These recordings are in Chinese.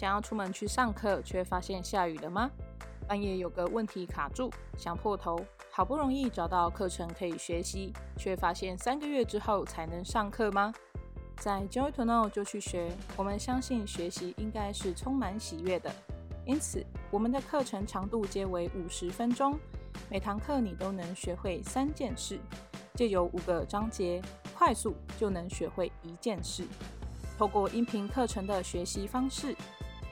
想要出门去上课，却发现下雨了吗？半夜有个问题卡住，想破头，好不容易找到课程可以学习，却发现三个月之后才能上课吗？在 Joy to Know 就去学，我们相信学习应该是充满喜悦的。因此，我们的课程长度皆为五十分钟，每堂课你都能学会三件事，借由五个章节，快速就能学会一件事。透过音频课程的学习方式，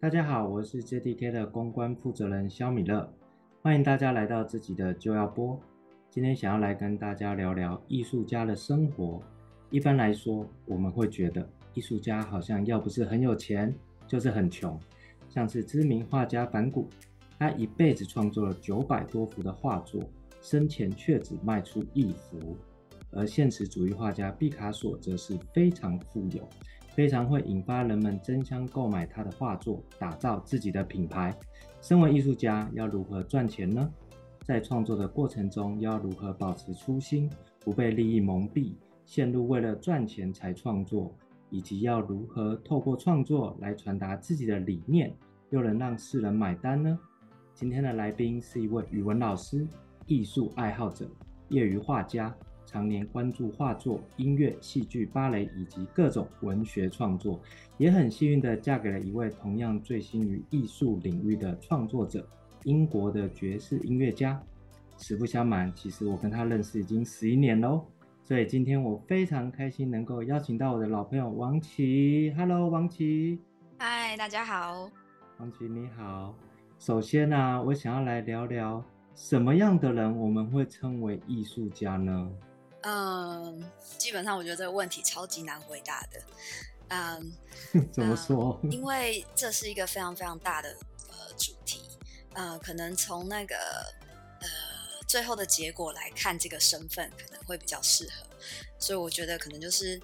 大家好，我是 JDK 的公关负责人肖米勒，欢迎大家来到自己的就要播。今天想要来跟大家聊聊艺术家的生活。一般来说，我们会觉得艺术家好像要不是很有钱，就是很穷。像是知名画家梵谷，他一辈子创作了九百多幅的画作，生前却只卖出一幅；而现实主义画家毕卡索则是非常富有，非常会引发人们争相购买他的画作，打造自己的品牌。身为艺术家，要如何赚钱呢？在创作的过程中，要如何保持初心，不被利益蒙蔽，陷入为了赚钱才创作？以及要如何透过创作来传达自己的理念，又能让世人买单呢？今天的来宾是一位语文老师、艺术爱好者、业余画家，常年关注画作、音乐、戏剧、芭蕾以及各种文学创作，也很幸运地嫁给了一位同样醉心于艺术领域的创作者——英国的爵士音乐家。实不相瞒，其实我跟他认识已经十一年喽。所以今天我非常开心能够邀请到我的老朋友王琦。Hello，王琦。嗨，大家好。王琦你好。首先呢、啊，我想要来聊聊什么样的人我们会称为艺术家呢？嗯，基本上我觉得这个问题超级难回答的。嗯，怎么说？嗯、因为这是一个非常非常大的呃主题。呃，可能从那个呃。最后的结果来看，这个身份可能会比较适合，所以我觉得可能就是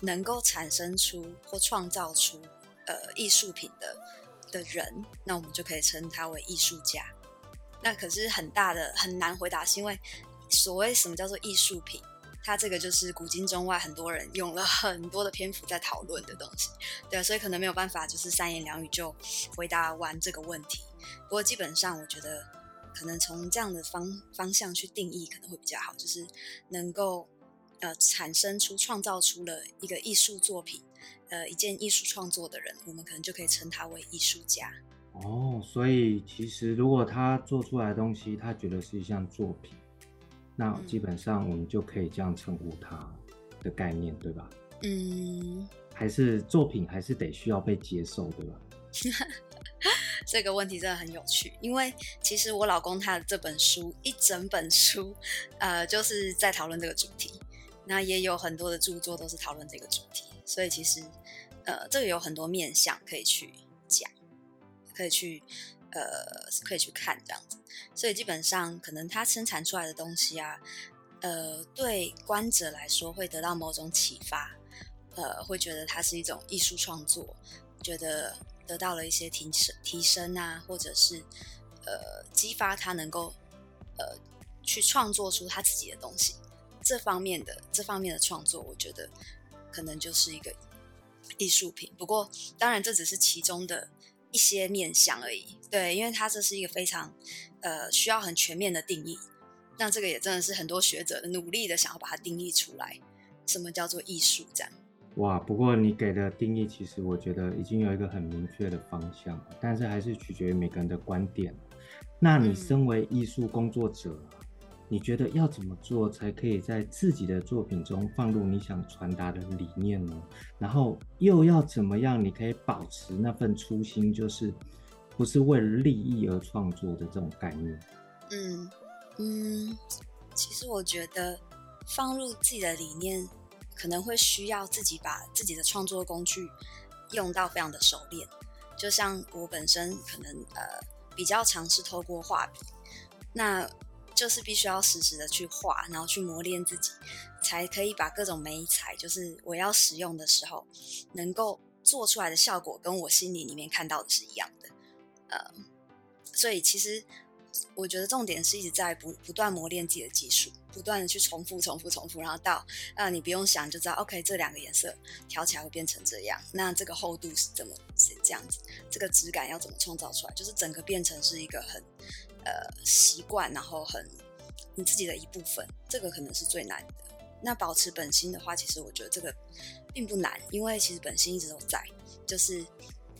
能够产生出或创造出呃艺术品的的人，那我们就可以称他为艺术家。那可是很大的很难回答，是因为所谓什么叫做艺术品，它这个就是古今中外很多人用了很多的篇幅在讨论的东西，对，所以可能没有办法就是三言两语就回答完这个问题。不过基本上我觉得。可能从这样的方方向去定义可能会比较好，就是能够呃产生出创造出了一个艺术作品，呃一件艺术创作的人，我们可能就可以称他为艺术家。哦，所以其实如果他做出来的东西，他觉得是一项作品，那基本上我们就可以这样称呼它的概念，对吧？嗯，还是作品还是得需要被接受，对吧？这个问题真的很有趣，因为其实我老公他的这本书一整本书，呃，就是在讨论这个主题。那也有很多的著作都是讨论这个主题，所以其实，呃，这个有很多面向可以去讲，可以去，呃，可以去看这样子。所以基本上，可能他生产出来的东西啊，呃，对观者来说会得到某种启发，呃，会觉得它是一种艺术创作，觉得。得到了一些提升提升啊，或者是呃激发他能够呃去创作出他自己的东西，这方面的这方面的创作，我觉得可能就是一个艺术品。不过当然这只是其中的一些面向而已，对，因为它这是一个非常呃需要很全面的定义。那这个也真的是很多学者努力的想要把它定义出来，什么叫做艺术这样。哇，不过你给的定义其实我觉得已经有一个很明确的方向，但是还是取决于每个人的观点。那你身为艺术工作者，嗯，你觉得要怎么做才可以在自己的作品中放入你想传达的理念呢？然后又要怎么样你可以保持那份初心，就是不是为了利益而创作的这种概念？嗯嗯，其实我觉得放入自己的理念。可能会需要自己把自己的创作工具用到非常的熟练，就像我本身可能呃比较尝试透过画笔，那就是必须要实时的去画，然后去磨练自己，才可以把各种媒材，就是我要使用的时候，能够做出来的效果跟我心里里面看到的是一样的。呃，所以其实。我觉得重点是一直在不不断磨练自己的技术，不断的去重复、重复、重复，然后到啊，你不用想就知道，OK，这两个颜色调起来会变成这样。那这个厚度是怎么是这样子？这个质感要怎么创造出来？就是整个变成是一个很呃习惯，然后很你自己的一部分。这个可能是最难的。那保持本心的话，其实我觉得这个并不难，因为其实本心一直都在，就是。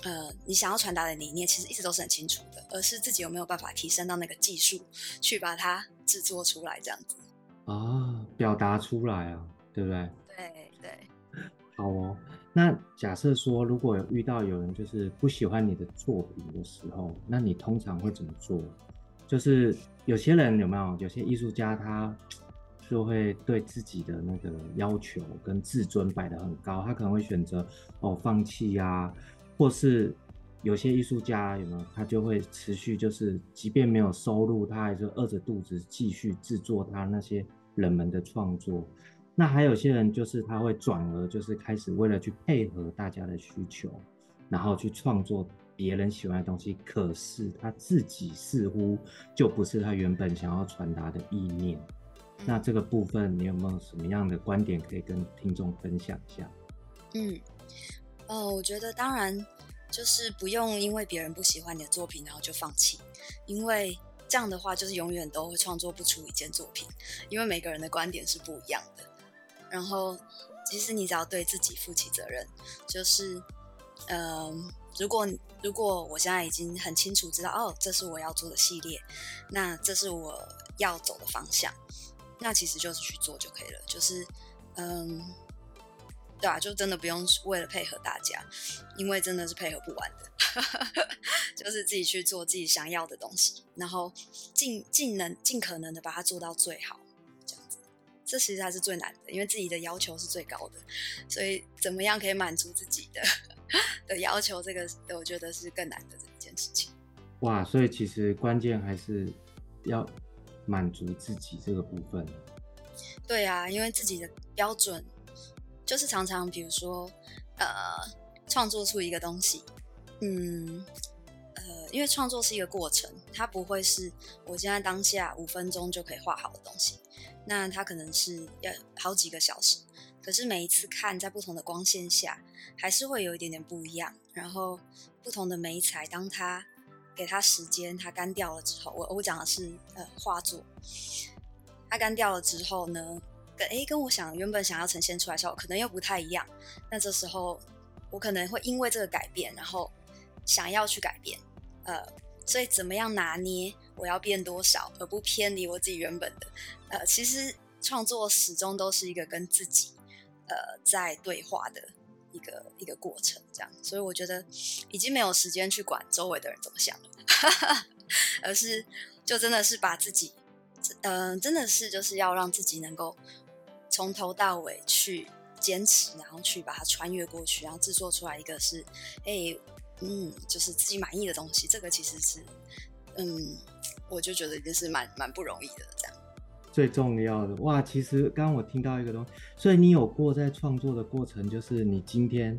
呃，你想要传达的理念其实一直都是很清楚的，而是自己有没有办法提升到那个技术，去把它制作出来，这样子啊，表达出来啊，对不对？对对。好哦，那假设说，如果有遇到有人就是不喜欢你的作品的时候，那你通常会怎么做？就是有些人有没有？有些艺术家他就会对自己的那个要求跟自尊摆得很高，他可能会选择哦放弃呀、啊。或是有些艺术家有没有，他就会持续，就是即便没有收入，他还是饿着肚子继续制作他那些冷门的创作。那还有些人就是他会转而就是开始为了去配合大家的需求，然后去创作别人喜欢的东西。可是他自己似乎就不是他原本想要传达的意念。那这个部分你有没有什么样的观点可以跟听众分享一下？嗯。呃，我觉得当然就是不用因为别人不喜欢你的作品，然后就放弃，因为这样的话就是永远都会创作不出一件作品，因为每个人的观点是不一样的。然后，其实你只要对自己负起责任，就是，嗯、呃，如果如果我现在已经很清楚知道，哦，这是我要做的系列，那这是我要走的方向，那其实就是去做就可以了，就是，嗯、对啊，就真的不用为了配合大家，因为真的是配合不完的，就是自己去做自己想要的东西，然后尽尽能尽可能的把它做到最好，这样子，这其实还是最难的，因为自己的要求是最高的，所以怎么样可以满足自己的的要求，这个我觉得是更难的这一件事情。哇，所以其实关键还是要满足自己这个部分。对啊，因为自己的标准。就是常常，比如说，呃，创作出一个东西，嗯，呃，因为创作是一个过程，它不会是我现在当下五分钟就可以画好的东西，那它可能是要好几个小时。可是每一次看在不同的光线下，还是会有一点点不一样。然后不同的媒材，当它给它时间，它干掉了之后，我我讲的是呃画作，它干掉了之后呢？诶，跟我想原本想要呈现出来的时候，可能又不太一样。那这时候，我可能会因为这个改变，然后想要去改变。呃，所以怎么样拿捏我要变多少，而不偏离我自己原本的。呃，其实创作始终都是一个跟自己呃在对话的一个一个过程，这样。所以我觉得已经没有时间去管周围的人怎么想了，而是就真的是把自己，嗯、呃，真的是就是要让自己能够。从头到尾去坚持，然后去把它穿越过去，然后制作出来一个是，哎，嗯，就是自己满意的东西。这个其实是，嗯，我就觉得已经是蛮蛮不容易的这样。最重要的哇，其实刚刚我听到一个东西，所以你有过在创作的过程，就是你今天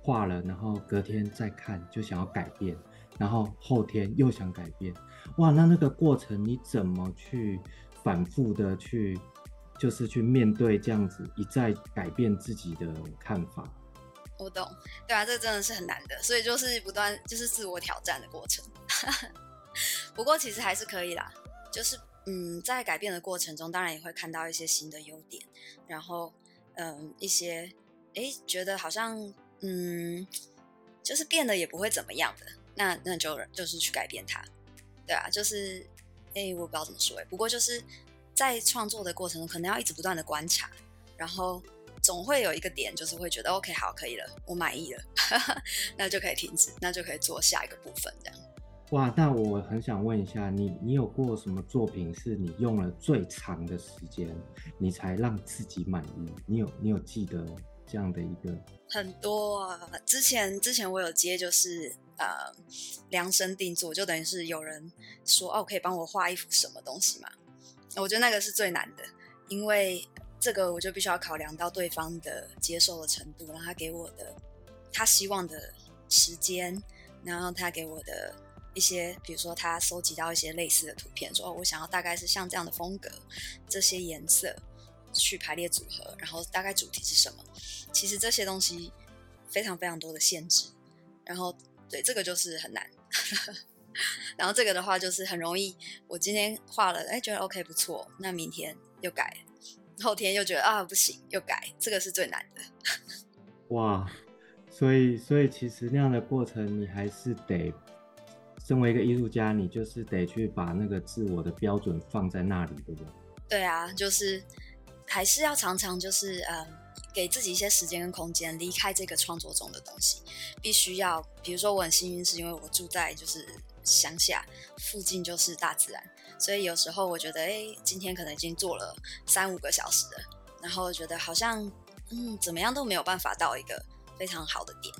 画了，然后隔天再看就想要改变，然后后天又想改变，哇，那那个过程你怎么去反复的去？就是去面对这样子一再改变自己的看法，我懂，对啊，这真的是很难的，所以就是不断就是自我挑战的过程。不过其实还是可以啦，就是嗯，在改变的过程中，当然也会看到一些新的优点，然后嗯，一些诶觉得好像嗯，就是变得也不会怎么样的，那那就就是去改变它，对啊，就是诶我不知道怎么说诶，不过就是。在创作的过程中，可能要一直不断的观察，然后总会有一个点，就是会觉得 OK，好，可以了，我满意了，那就可以停止，那就可以做下一个部分，这样。哇，那我很想问一下，你你有过什么作品是你用了最长的时间，你才让自己满意？你有你有记得这样的一个？很多啊，之前之前我有接，就是呃量身定做，就等于是有人说哦，可以帮我画一幅什么东西嘛？我觉得那个是最难的，因为这个我就必须要考量到对方的接受的程度，然后他给我的他希望的时间，然后他给我的一些，比如说他收集到一些类似的图片，说哦，我想要大概是像这样的风格，这些颜色。去排列组合，然后大概主题是什么？其实这些东西非常非常多的限制，然后对这个就是很难。然后这个的话就是很容易，我今天画了，哎，觉得 OK 不错，那明天又改，后天又觉得啊不行，又改，这个是最难的。哇，所以所以其实那样的过程，你还是得身为一个艺术家，你就是得去把那个自我的标准放在那里，对不对？对啊，就是。还是要常常就是嗯，给自己一些时间跟空间，离开这个创作中的东西。必须要，比如说我很幸运，是因为我住在就是乡下，附近就是大自然，所以有时候我觉得，哎，今天可能已经做了三五个小时了，然后觉得好像嗯，怎么样都没有办法到一个非常好的点，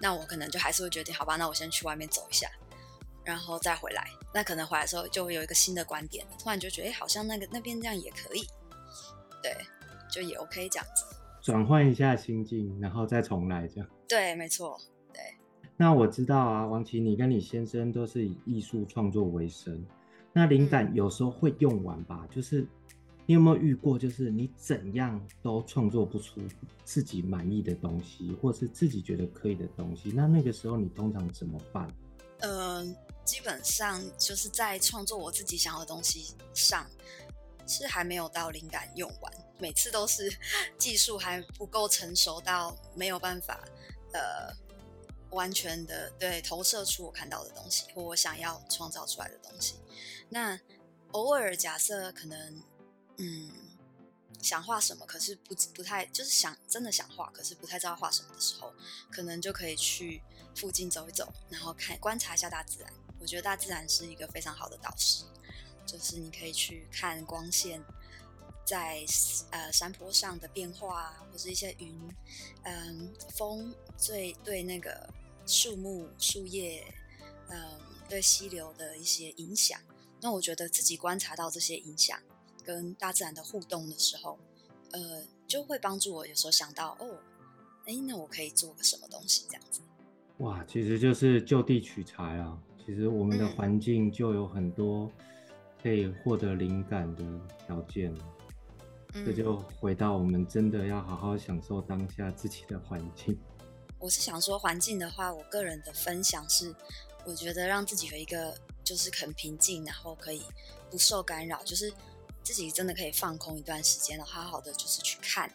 那我可能就还是会决定，好吧，那我先去外面走一下，然后再回来。那可能回来的时候就会有一个新的观点，突然就觉得，哎，好像那个那边这样也可以。对，就也 OK 这样子，转换一下心境，然后再重来这样。对，没错。对，那我知道啊，王琦，你跟你先生都是以艺术创作为生，那灵感有时候会用完吧？嗯、就是你有没有遇过，就是你怎样都创作不出自己满意的东西，或是自己觉得可以的东西？那那个时候你通常怎么办？嗯、呃，基本上就是在创作我自己想要的东西上。是还没有到灵感用完，每次都是 技术还不够成熟到没有办法，呃，完全的对投射出我看到的东西或我想要创造出来的东西。那偶尔假设可能，嗯，想画什么，可是不不太就是想真的想画，可是不太知道画什么的时候，可能就可以去附近走一走，然后看观察一下大自然。我觉得大自然是一个非常好的导师。就是你可以去看光线在呃山坡上的变化啊，或是一些云，嗯，风最对那个树木树叶，嗯，对溪流的一些影响。那我觉得自己观察到这些影响跟大自然的互动的时候，呃，就会帮助我有时候想到哦，哎，那我可以做个什么东西这样子。哇，其实就是就地取材啊。其实我们的环境就有很多。可以获得灵感的条件，嗯，这就回到我们真的要好好享受当下自己的环境。我是想说，环境的话，我个人的分享是，我觉得让自己有一个就是很平静，然后可以不受干扰，就是自己真的可以放空一段时间，然后好好的就是去看，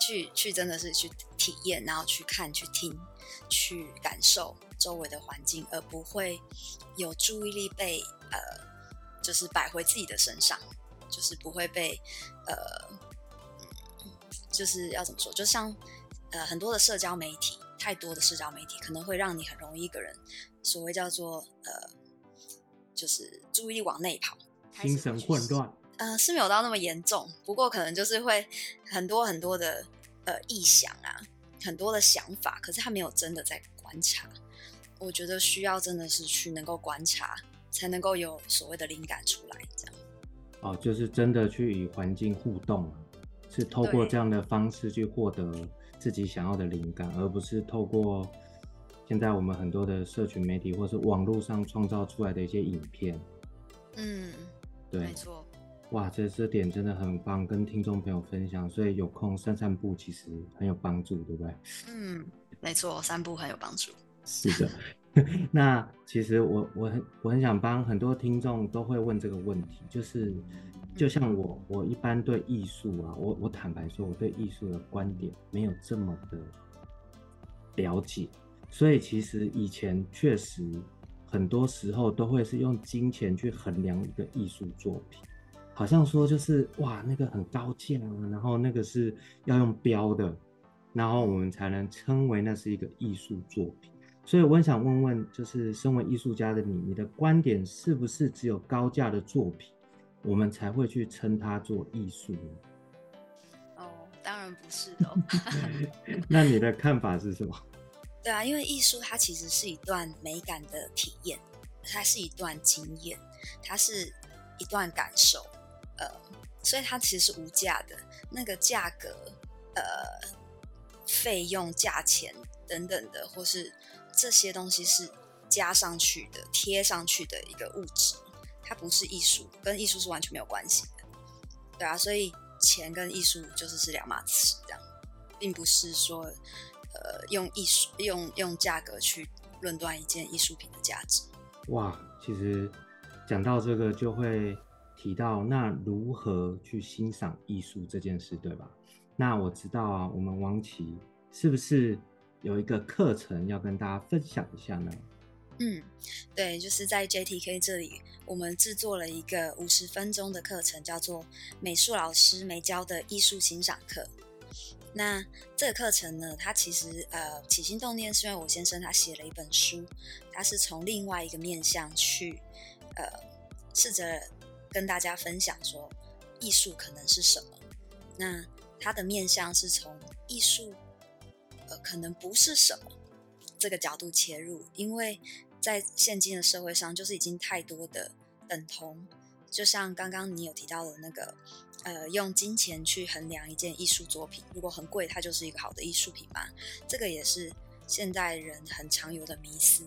去去真的是去体验，然后去看、去听、去感受周围的环境，而不会有注意力被呃。就是摆回自己的身上，就是不会被呃，就是要怎么说？就像呃很多的社交媒体，太多的社交媒体可能会让你很容易一个人，所谓叫做呃，就是注意力往内跑，精神混乱。呃，是没有到那么严重，不过可能就是会很多很多的呃臆想啊，很多的想法，可是他没有真的在观察。我觉得需要真的是去能够观察。才能够有所谓的灵感出来，这样。哦，就是真的去与环境互动，是透过这样的方式去获得自己想要的灵感，而不是透过现在我们很多的社群媒体或是网络上创造出来的一些影片。嗯，对，没错。哇，这这点真的很棒，跟听众朋友分享。所以有空散散步其实很有帮助，对不对？嗯，没错，散步很有帮助。是的。那其实我我很我很想帮很多听众都会问这个问题，就是就像我我一般对艺术啊，我我坦白说，我对艺术的观点没有这么的了解，所以其实以前确实很多时候都会是用金钱去衡量一个艺术作品，好像说就是哇那个很高价啊，然后那个是要用标的，然后我们才能称为那是一个艺术作品。所以我很想问问，就是身为艺术家的你，你的观点是不是只有高价的作品，我们才会去称它做艺术呢？哦，当然不是的。那你的看法是什么？对啊，因为艺术它其实是一段美感的体验，它是一段经验，它是一段感受，呃，所以它其实是无价的。那个价格，呃，费用、价钱等等的，或是这些东西是加上去的、贴上去的一个物质，它不是艺术，跟艺术是完全没有关系的。对啊，所以钱跟艺术就是是两码事，这样，并不是说，呃，用艺术用用价格去论断一件艺术品的价值。哇，其实讲到这个就会。提到那如何去欣赏艺术这件事，对吧？那我知道啊，我们王琦是不是有一个课程要跟大家分享一下呢？嗯，对，就是在 JTK 这里，我们制作了一个五十分钟的课程，叫做美术老师没教的艺术欣赏课。那这个课程呢，它其实呃起心动念是因为我先生他写了一本书，他是从另外一个面向去呃试着。跟大家分享说，艺术可能是什么？那他的面向是从艺术，呃，可能不是什么这个角度切入，因为在现今的社会上，就是已经太多的等同，就像刚刚你有提到的那个，呃，用金钱去衡量一件艺术作品，如果很贵，它就是一个好的艺术品嘛？这个也是现代人很常有的迷思。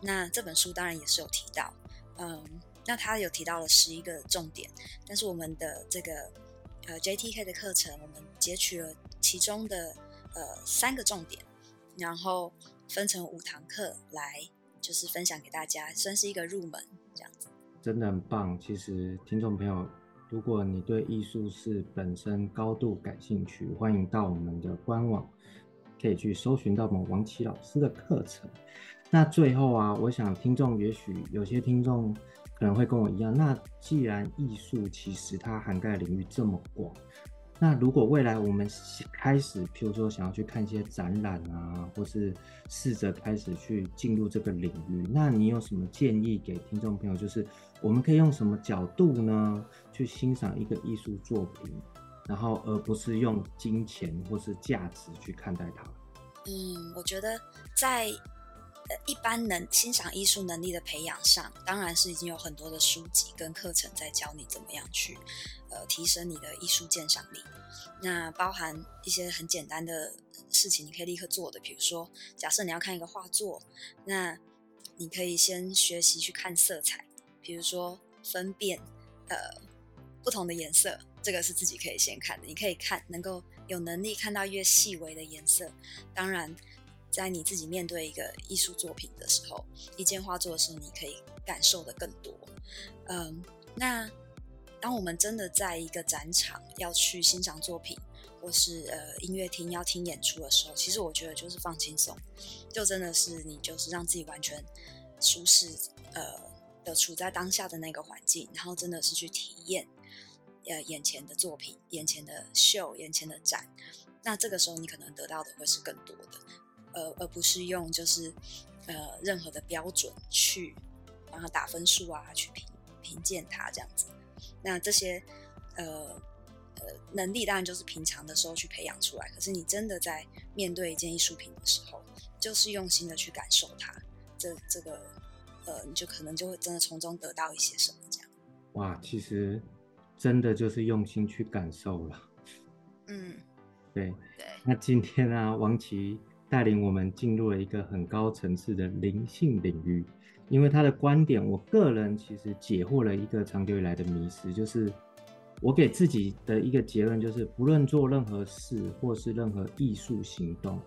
那这本书当然也是有提到，嗯。那他有提到了十一个重点，但是我们的这个呃 JTK 的课程，我们截取了其中的呃三个重点，然后分成五堂课来就是分享给大家，算是一个入门这样子。真的很棒。其实听众朋友，如果你对艺术是本身高度感兴趣，欢迎到我们的官网，可以去搜寻到我们王琦老师的课程。那最后啊，我想听众也许有些听众。可能会跟我一样，那既然艺术其实它涵盖领域这么广，那如果未来我们开始，譬如说想要去看一些展览啊，或是试着开始去进入这个领域，那你有什么建议给听众朋友？就是我们可以用什么角度呢，去欣赏一个艺术作品，然后而不是用金钱或是价值去看待它？嗯，我觉得在。一般能欣赏艺术能力的培养上，当然是已经有很多的书籍跟课程在教你怎么样去，呃，提升你的艺术鉴赏力。那包含一些很简单的事情，你可以立刻做的，比如说，假设你要看一个画作，那你可以先学习去看色彩，比如说分辨呃不同的颜色，这个是自己可以先看的。你可以看，能够有能力看到越细微的颜色，当然。在你自己面对一个艺术作品的时候，一件画作的时候，你可以感受的更多。嗯，那当我们真的在一个展场要去欣赏作品，或是呃音乐厅要听演出的时候，其实我觉得就是放轻松，就真的是你就是让自己完全舒适，呃的处在当下的那个环境，然后真的是去体验呃眼前的作品、眼前的秀、眼前的展。那这个时候你可能得到的会是更多的。呃，而不是用就是呃任何的标准去帮他打分数啊，去评评鉴他这样子。那这些呃呃能力当然就是平常的时候去培养出来，可是你真的在面对一件艺术品的时候，就是用心的去感受它，这这个呃你就可能就会真的从中得到一些什么这样。哇，其实真的就是用心去感受了。嗯，对对。那今天呢、啊，王琦。带领我们进入了一个很高层次的灵性领域，因为他的观点，我个人其实解惑了一个长久以来的迷思，就是我给自己的一个结论，就是不论做任何事或是任何艺术行动，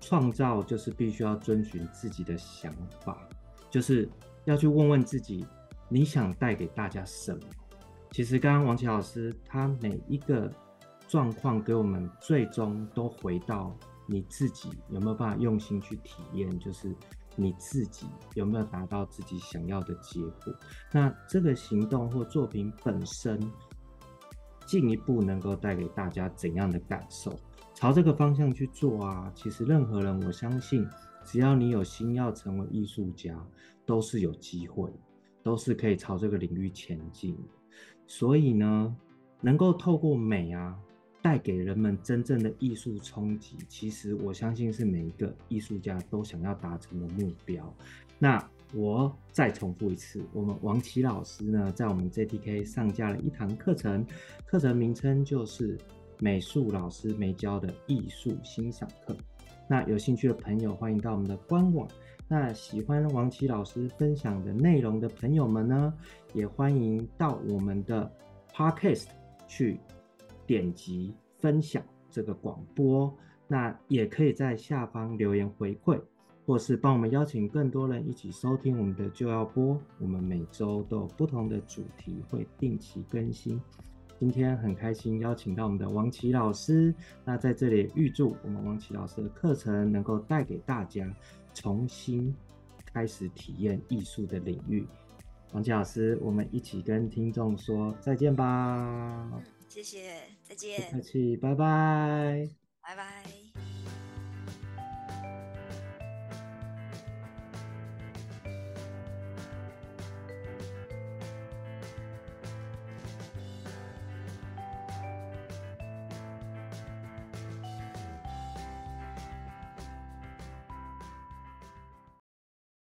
创造就是必须要遵循自己的想法，就是要去问问自己，你想带给大家什么？其实刚刚王琦老师他每一个状况给我们最终都回到。你自己有没有办法用心去体验？就是你自己有没有达到自己想要的结果？那这个行动或作品本身，进一步能够带给大家怎样的感受？朝这个方向去做啊！其实任何人，我相信，只要你有心要成为艺术家，都是有机会，都是可以朝这个领域前进。所以呢，能够透过美啊。带给人们真正的艺术冲击，其实我相信是每一个艺术家都想要达成的目标。那我再重复一次，我们王琦老师呢，在我们 JTK 上架了一堂课程，课程名称就是美术老师没教的艺术欣赏课。那有兴趣的朋友，欢迎到我们的官网。那喜欢王琦老师分享的内容的朋友们呢，也欢迎到我们的 Podcast 去点击分享这个广播。那也可以在下方留言回馈，或是帮我们邀请更多人一起收听我们的就要播。我们每周都有不同的主题会定期更新。今天很开心邀请到我们的王琦老师，那在这里预祝我们王琦老师的课程能够带给大家重新开始体验艺术的领域。王琦老师，我们一起跟听众说再见吧。谢谢，再见。不客气，拜拜。拜拜。